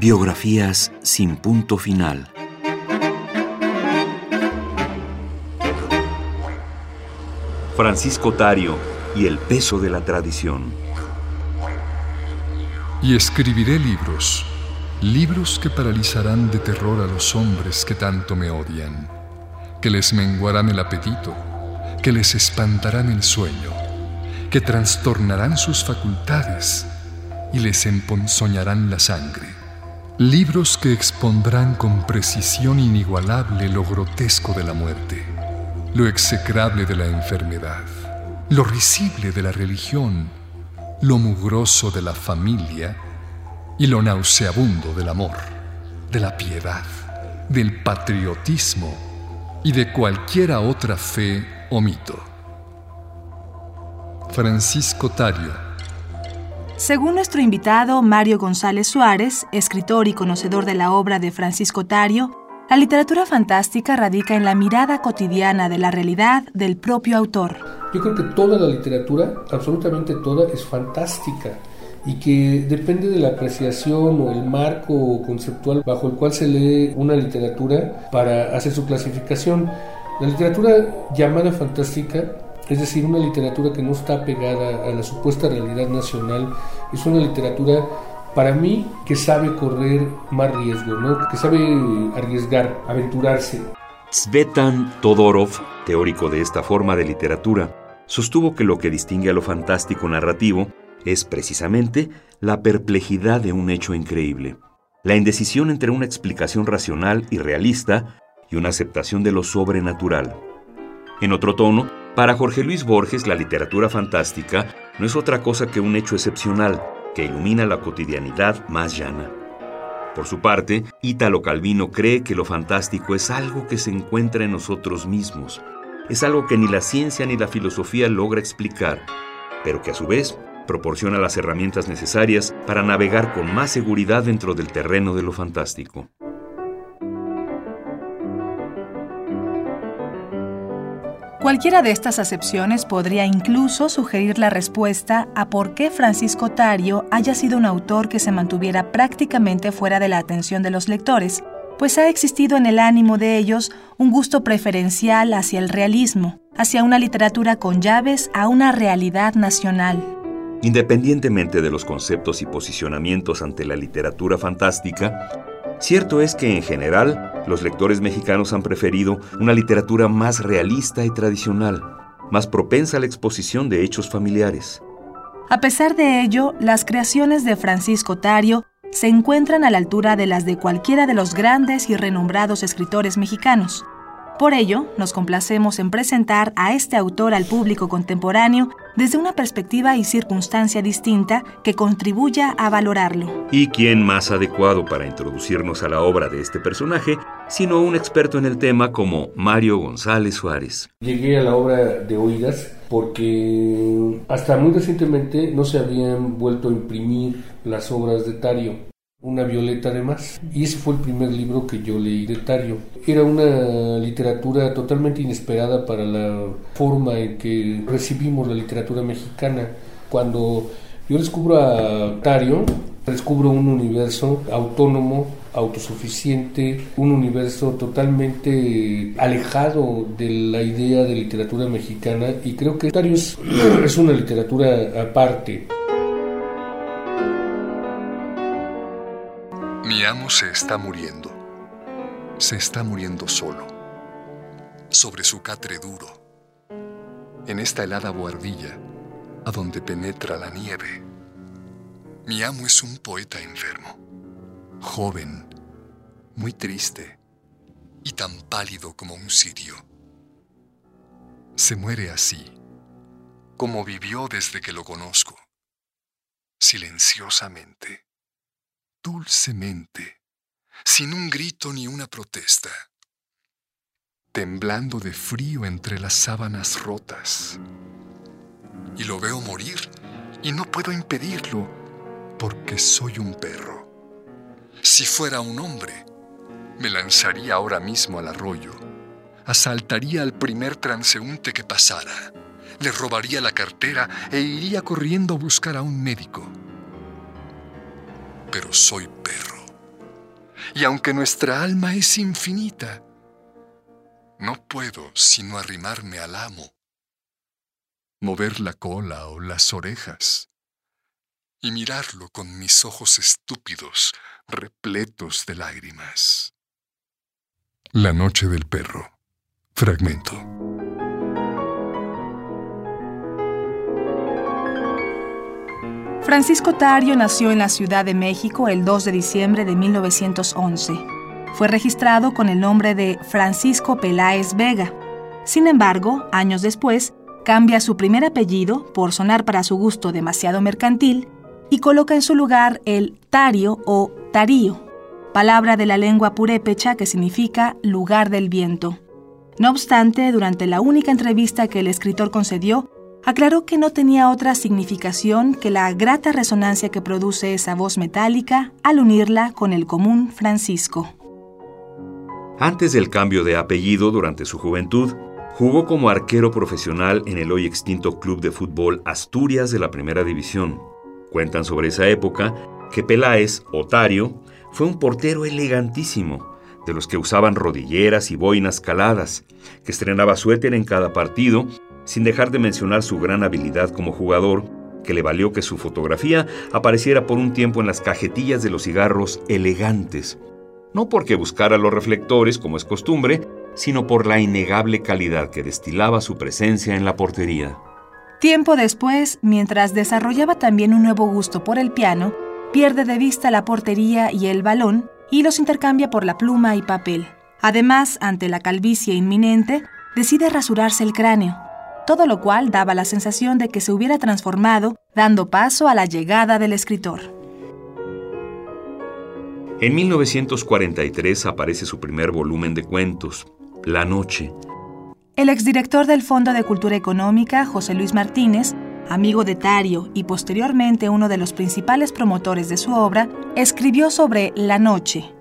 Biografías sin punto final. Francisco Tario y el peso de la tradición. Y escribiré libros, libros que paralizarán de terror a los hombres que tanto me odian, que les menguarán el apetito, que les espantarán el sueño, que trastornarán sus facultades y les emponzoñarán la sangre. Libros que expondrán con precisión inigualable lo grotesco de la muerte, lo execrable de la enfermedad, lo risible de la religión, lo mugroso de la familia y lo nauseabundo del amor, de la piedad, del patriotismo y de cualquiera otra fe o mito. Francisco Tario según nuestro invitado Mario González Suárez, escritor y conocedor de la obra de Francisco Tario, la literatura fantástica radica en la mirada cotidiana de la realidad del propio autor. Yo creo que toda la literatura, absolutamente toda, es fantástica y que depende de la apreciación o el marco conceptual bajo el cual se lee una literatura para hacer su clasificación. La literatura llamada fantástica es decir, una literatura que no está pegada a la supuesta realidad nacional, es una literatura para mí que sabe correr más riesgo, ¿no? que sabe arriesgar, aventurarse. Svetan Todorov, teórico de esta forma de literatura, sostuvo que lo que distingue a lo fantástico narrativo es precisamente la perplejidad de un hecho increíble, la indecisión entre una explicación racional y realista y una aceptación de lo sobrenatural. En otro tono, para Jorge Luis Borges, la literatura fantástica no es otra cosa que un hecho excepcional que ilumina la cotidianidad más llana. Por su parte, Ítalo Calvino cree que lo fantástico es algo que se encuentra en nosotros mismos, es algo que ni la ciencia ni la filosofía logra explicar, pero que a su vez proporciona las herramientas necesarias para navegar con más seguridad dentro del terreno de lo fantástico. Cualquiera de estas acepciones podría incluso sugerir la respuesta a por qué Francisco Tario haya sido un autor que se mantuviera prácticamente fuera de la atención de los lectores, pues ha existido en el ánimo de ellos un gusto preferencial hacia el realismo, hacia una literatura con llaves a una realidad nacional. Independientemente de los conceptos y posicionamientos ante la literatura fantástica, Cierto es que en general los lectores mexicanos han preferido una literatura más realista y tradicional, más propensa a la exposición de hechos familiares. A pesar de ello, las creaciones de Francisco Tario se encuentran a la altura de las de cualquiera de los grandes y renombrados escritores mexicanos. Por ello, nos complacemos en presentar a este autor al público contemporáneo desde una perspectiva y circunstancia distinta que contribuya a valorarlo. ¿Y quién más adecuado para introducirnos a la obra de este personaje sino un experto en el tema como Mario González Suárez? Llegué a la obra de oídas porque hasta muy recientemente no se habían vuelto a imprimir las obras de Tario una violeta además. Y ese fue el primer libro que yo leí de Tario. Era una literatura totalmente inesperada para la forma en que recibimos la literatura mexicana. Cuando yo descubro a Tario, descubro un universo autónomo, autosuficiente, un universo totalmente alejado de la idea de literatura mexicana y creo que Tario es, una literatura aparte. Mi amo se está muriendo. Se está muriendo solo. Sobre su catre duro. En esta helada buhardilla, a donde penetra la nieve. Mi amo es un poeta enfermo. Joven, muy triste y tan pálido como un sirio. Se muere así, como vivió desde que lo conozco, silenciosamente dulcemente, sin un grito ni una protesta, temblando de frío entre las sábanas rotas. Y lo veo morir y no puedo impedirlo porque soy un perro. Si fuera un hombre, me lanzaría ahora mismo al arroyo, asaltaría al primer transeúnte que pasara, le robaría la cartera e iría corriendo a buscar a un médico pero soy perro. y aunque nuestra alma es infinita, no puedo sino arrimarme al amo, mover la cola o las orejas y mirarlo con mis ojos estúpidos, repletos de lágrimas. La noche del perro. Fragmento. Francisco Tario nació en la Ciudad de México el 2 de diciembre de 1911. Fue registrado con el nombre de Francisco Peláez Vega. Sin embargo, años después, cambia su primer apellido, por sonar para su gusto demasiado mercantil, y coloca en su lugar el Tario o Tarío, palabra de la lengua purépecha que significa lugar del viento. No obstante, durante la única entrevista que el escritor concedió, aclaró que no tenía otra significación que la grata resonancia que produce esa voz metálica al unirla con el común Francisco. Antes del cambio de apellido durante su juventud, jugó como arquero profesional en el hoy extinto Club de Fútbol Asturias de la Primera División. Cuentan sobre esa época que Peláez, Otario, fue un portero elegantísimo, de los que usaban rodilleras y boinas caladas, que estrenaba suéter en cada partido, sin dejar de mencionar su gran habilidad como jugador, que le valió que su fotografía apareciera por un tiempo en las cajetillas de los cigarros elegantes, no porque buscara los reflectores como es costumbre, sino por la innegable calidad que destilaba su presencia en la portería. Tiempo después, mientras desarrollaba también un nuevo gusto por el piano, pierde de vista la portería y el balón y los intercambia por la pluma y papel. Además, ante la calvicie inminente, decide rasurarse el cráneo, todo lo cual daba la sensación de que se hubiera transformado, dando paso a la llegada del escritor. En 1943 aparece su primer volumen de cuentos, La Noche, el exdirector del Fondo de Cultura Económica, José Luis Martínez, amigo de Tario y posteriormente uno de los principales promotores de su obra, escribió sobre La Noche.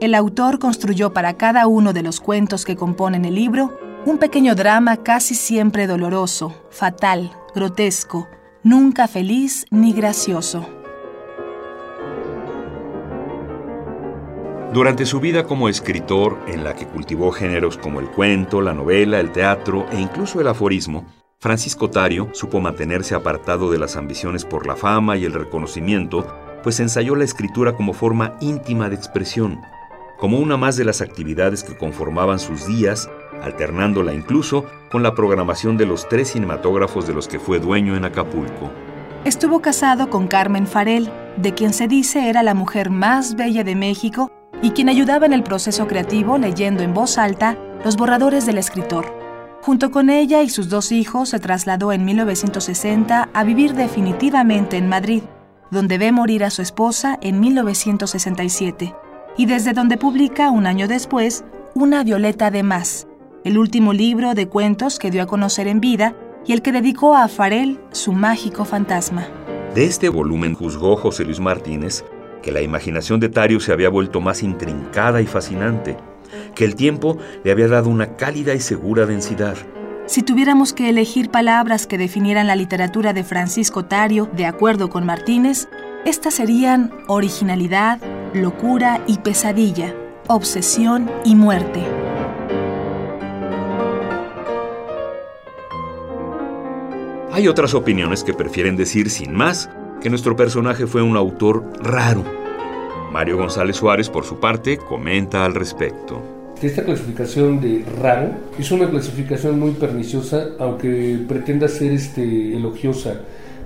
El autor construyó para cada uno de los cuentos que componen el libro un pequeño drama casi siempre doloroso, fatal, grotesco, nunca feliz ni gracioso. Durante su vida como escritor, en la que cultivó géneros como el cuento, la novela, el teatro e incluso el aforismo, Francisco Tario supo mantenerse apartado de las ambiciones por la fama y el reconocimiento, pues ensayó la escritura como forma íntima de expresión, como una más de las actividades que conformaban sus días, alternándola incluso con la programación de los tres cinematógrafos de los que fue dueño en Acapulco. Estuvo casado con Carmen Farel, de quien se dice era la mujer más bella de México y quien ayudaba en el proceso creativo leyendo en voz alta los borradores del escritor. Junto con ella y sus dos hijos se trasladó en 1960 a vivir definitivamente en Madrid, donde ve morir a su esposa en 1967, y desde donde publica un año después Una Violeta de Más, el último libro de cuentos que dio a conocer en vida y el que dedicó a Farel su mágico fantasma. De este volumen juzgó José Luis Martínez que la imaginación de Tario se había vuelto más intrincada y fascinante, que el tiempo le había dado una cálida y segura densidad. Si tuviéramos que elegir palabras que definieran la literatura de Francisco Tario de acuerdo con Martínez, estas serían originalidad, locura y pesadilla, obsesión y muerte. Hay otras opiniones que prefieren decir sin más que nuestro personaje fue un autor raro. Mario González Suárez, por su parte, comenta al respecto. Esta clasificación de raro es una clasificación muy perniciosa, aunque pretenda ser este, elogiosa.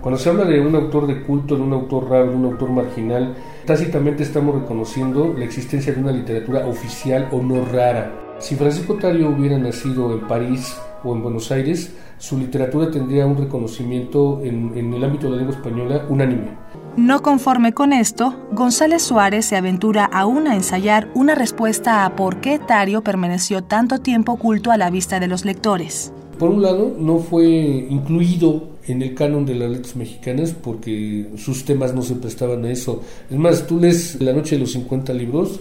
Cuando se habla de un autor de culto, de un autor raro, de un autor marginal, tácitamente estamos reconociendo la existencia de una literatura oficial o no rara. Si Francisco Tario hubiera nacido en París o en Buenos Aires, su literatura tendría un reconocimiento en, en, el ámbito de la lengua española unánime. No conforme con esto, González Suárez se aventura aún a ensayar una respuesta a por qué Tario permaneció tanto tiempo oculto a la vista de los lectores. Por un lado, no fue incluido en el canon de las letras mexicanas porque sus temas no se prestaban a eso. Es más, tú lees La Noche de los 50 libros,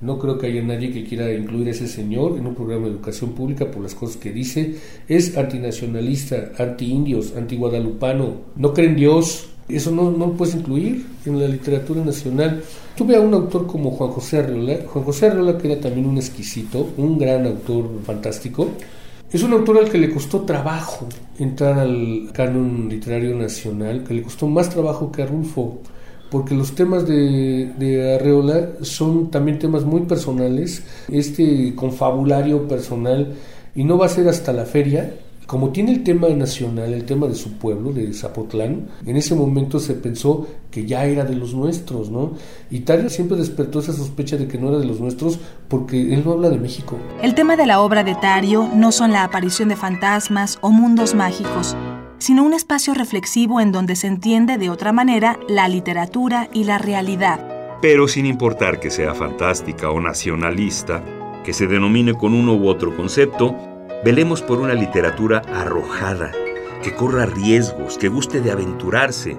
no creo que haya nadie que quiera incluir a ese señor en un programa de educación pública por las cosas que dice. Es antinacionalista, anti-indios, anti-guadalupano, no cree en Dios, Eso no, no lo puedes incluir en la literatura nacional. Tuve a un autor como Juan José Arreola. Juan José Arreola, que era también un exquisito, un gran autor fantástico. Es un autor al que le costó trabajo entrar al canon literario nacional, que le costó más trabajo que a Rulfo, porque los temas de, de Arreola son también temas muy personales, este confabulario personal, y no va a ser hasta la feria como tiene el tema nacional, el tema de su pueblo, de Zapotlán, en ese momento se pensó que ya era de los nuestros, ¿no? Y Tario siempre despertó esa sospecha de que no era de los nuestros porque él no habla de México. El tema de la obra de Tario no son la aparición de fantasmas o mundos mágicos, sino un espacio reflexivo en donde se entiende de otra manera la literatura y la realidad. Pero sin importar que sea fantástica o nacionalista, que se denomine con uno u otro concepto, Velemos por una literatura arrojada, que corra riesgos, que guste de aventurarse.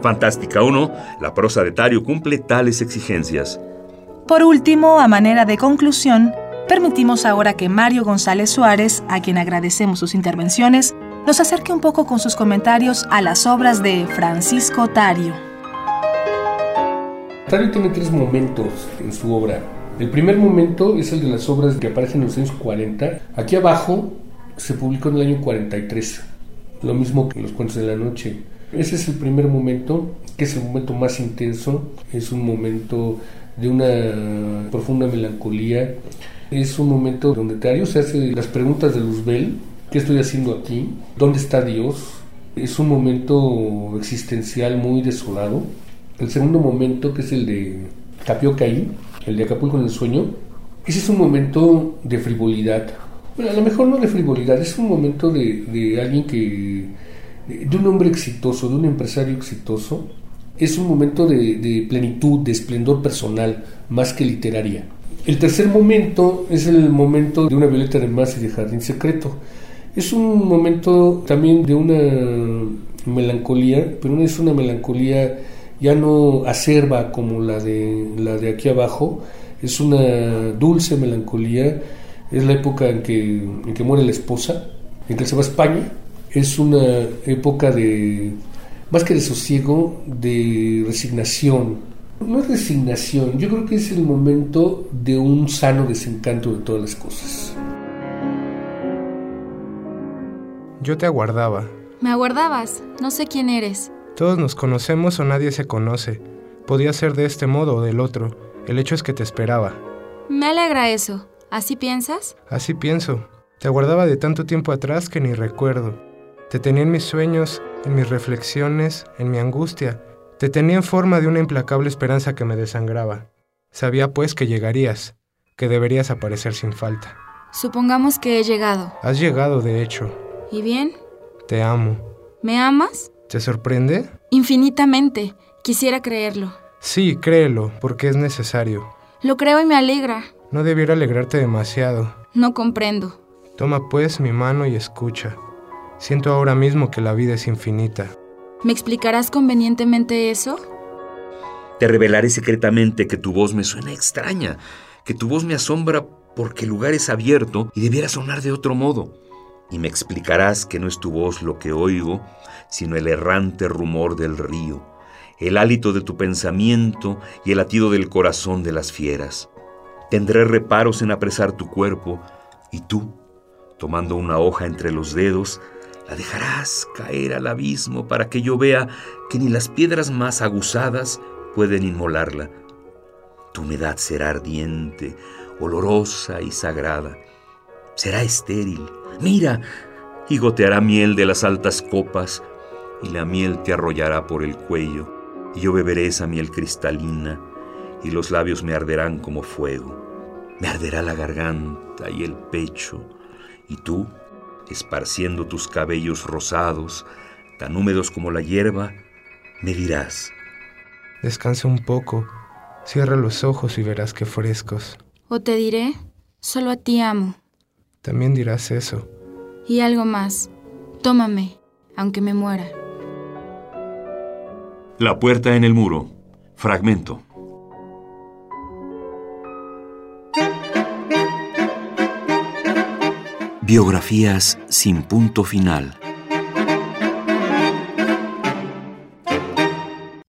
Fantástica o no, la prosa de Tario cumple tales exigencias. Por último, a manera de conclusión, permitimos ahora que Mario González Suárez, a quien agradecemos sus intervenciones, nos acerque un poco con sus comentarios a las obras de Francisco Tario. Tario tiene tres momentos en su obra. El primer momento es el de las obras que aparecen en los años 40. Aquí abajo se publicó en el año 43, lo mismo que Los Cuentos de la Noche. Ese es el primer momento, que es el momento más intenso, es un momento de una profunda melancolía, es un momento donde Tario se hace las preguntas de Luzbel, ¿qué estoy haciendo aquí? ¿Dónde está Dios? Es un momento existencial muy desolado. El segundo momento, que es el de Tapiocaí, el de Acapulco en el sueño, ese es un momento de frivolidad. Bueno, a lo mejor no de frivolidad, es un momento de, de alguien que, de un hombre exitoso, de un empresario exitoso. Es un momento de, de plenitud, de esplendor personal, más que literaria. El tercer momento es el momento de una violeta de más y de jardín secreto. Es un momento también de una melancolía, pero no es una melancolía ya no acerba como la de, la de aquí abajo, es una dulce melancolía, es la época en que, en que muere la esposa, en que se va a España, es una época de, más que de sosiego, de resignación. No es resignación, yo creo que es el momento de un sano desencanto de todas las cosas. Yo te aguardaba. Me aguardabas, no sé quién eres. Todos nos conocemos o nadie se conoce. Podía ser de este modo o del otro. El hecho es que te esperaba. Me alegra eso. ¿Así piensas? Así pienso. Te aguardaba de tanto tiempo atrás que ni recuerdo. Te tenía en mis sueños, en mis reflexiones, en mi angustia. Te tenía en forma de una implacable esperanza que me desangraba. Sabía pues que llegarías, que deberías aparecer sin falta. Supongamos que he llegado. Has llegado, de hecho. ¿Y bien? Te amo. ¿Me amas? ¿Te sorprende? Infinitamente. Quisiera creerlo. Sí, créelo, porque es necesario. Lo creo y me alegra. No debiera alegrarte demasiado. No comprendo. Toma pues mi mano y escucha. Siento ahora mismo que la vida es infinita. ¿Me explicarás convenientemente eso? Te revelaré secretamente que tu voz me suena extraña, que tu voz me asombra porque el lugar es abierto y debiera sonar de otro modo. Y me explicarás que no es tu voz lo que oigo, sino el errante rumor del río, el hálito de tu pensamiento y el latido del corazón de las fieras. Tendré reparos en apresar tu cuerpo, y tú, tomando una hoja entre los dedos, la dejarás caer al abismo para que yo vea que ni las piedras más aguzadas pueden inmolarla. Tu humedad será ardiente, olorosa y sagrada. Será estéril. Mira, y goteará miel de las altas copas, y la miel te arrollará por el cuello, y yo beberé esa miel cristalina, y los labios me arderán como fuego. Me arderá la garganta y el pecho, y tú, esparciendo tus cabellos rosados, tan húmedos como la hierba, me dirás. Descansa un poco, cierra los ojos y verás qué frescos. O te diré, solo a ti amo. También dirás eso. Y algo más, tómame, aunque me muera. La puerta en el muro. Fragmento. Biografías sin punto final.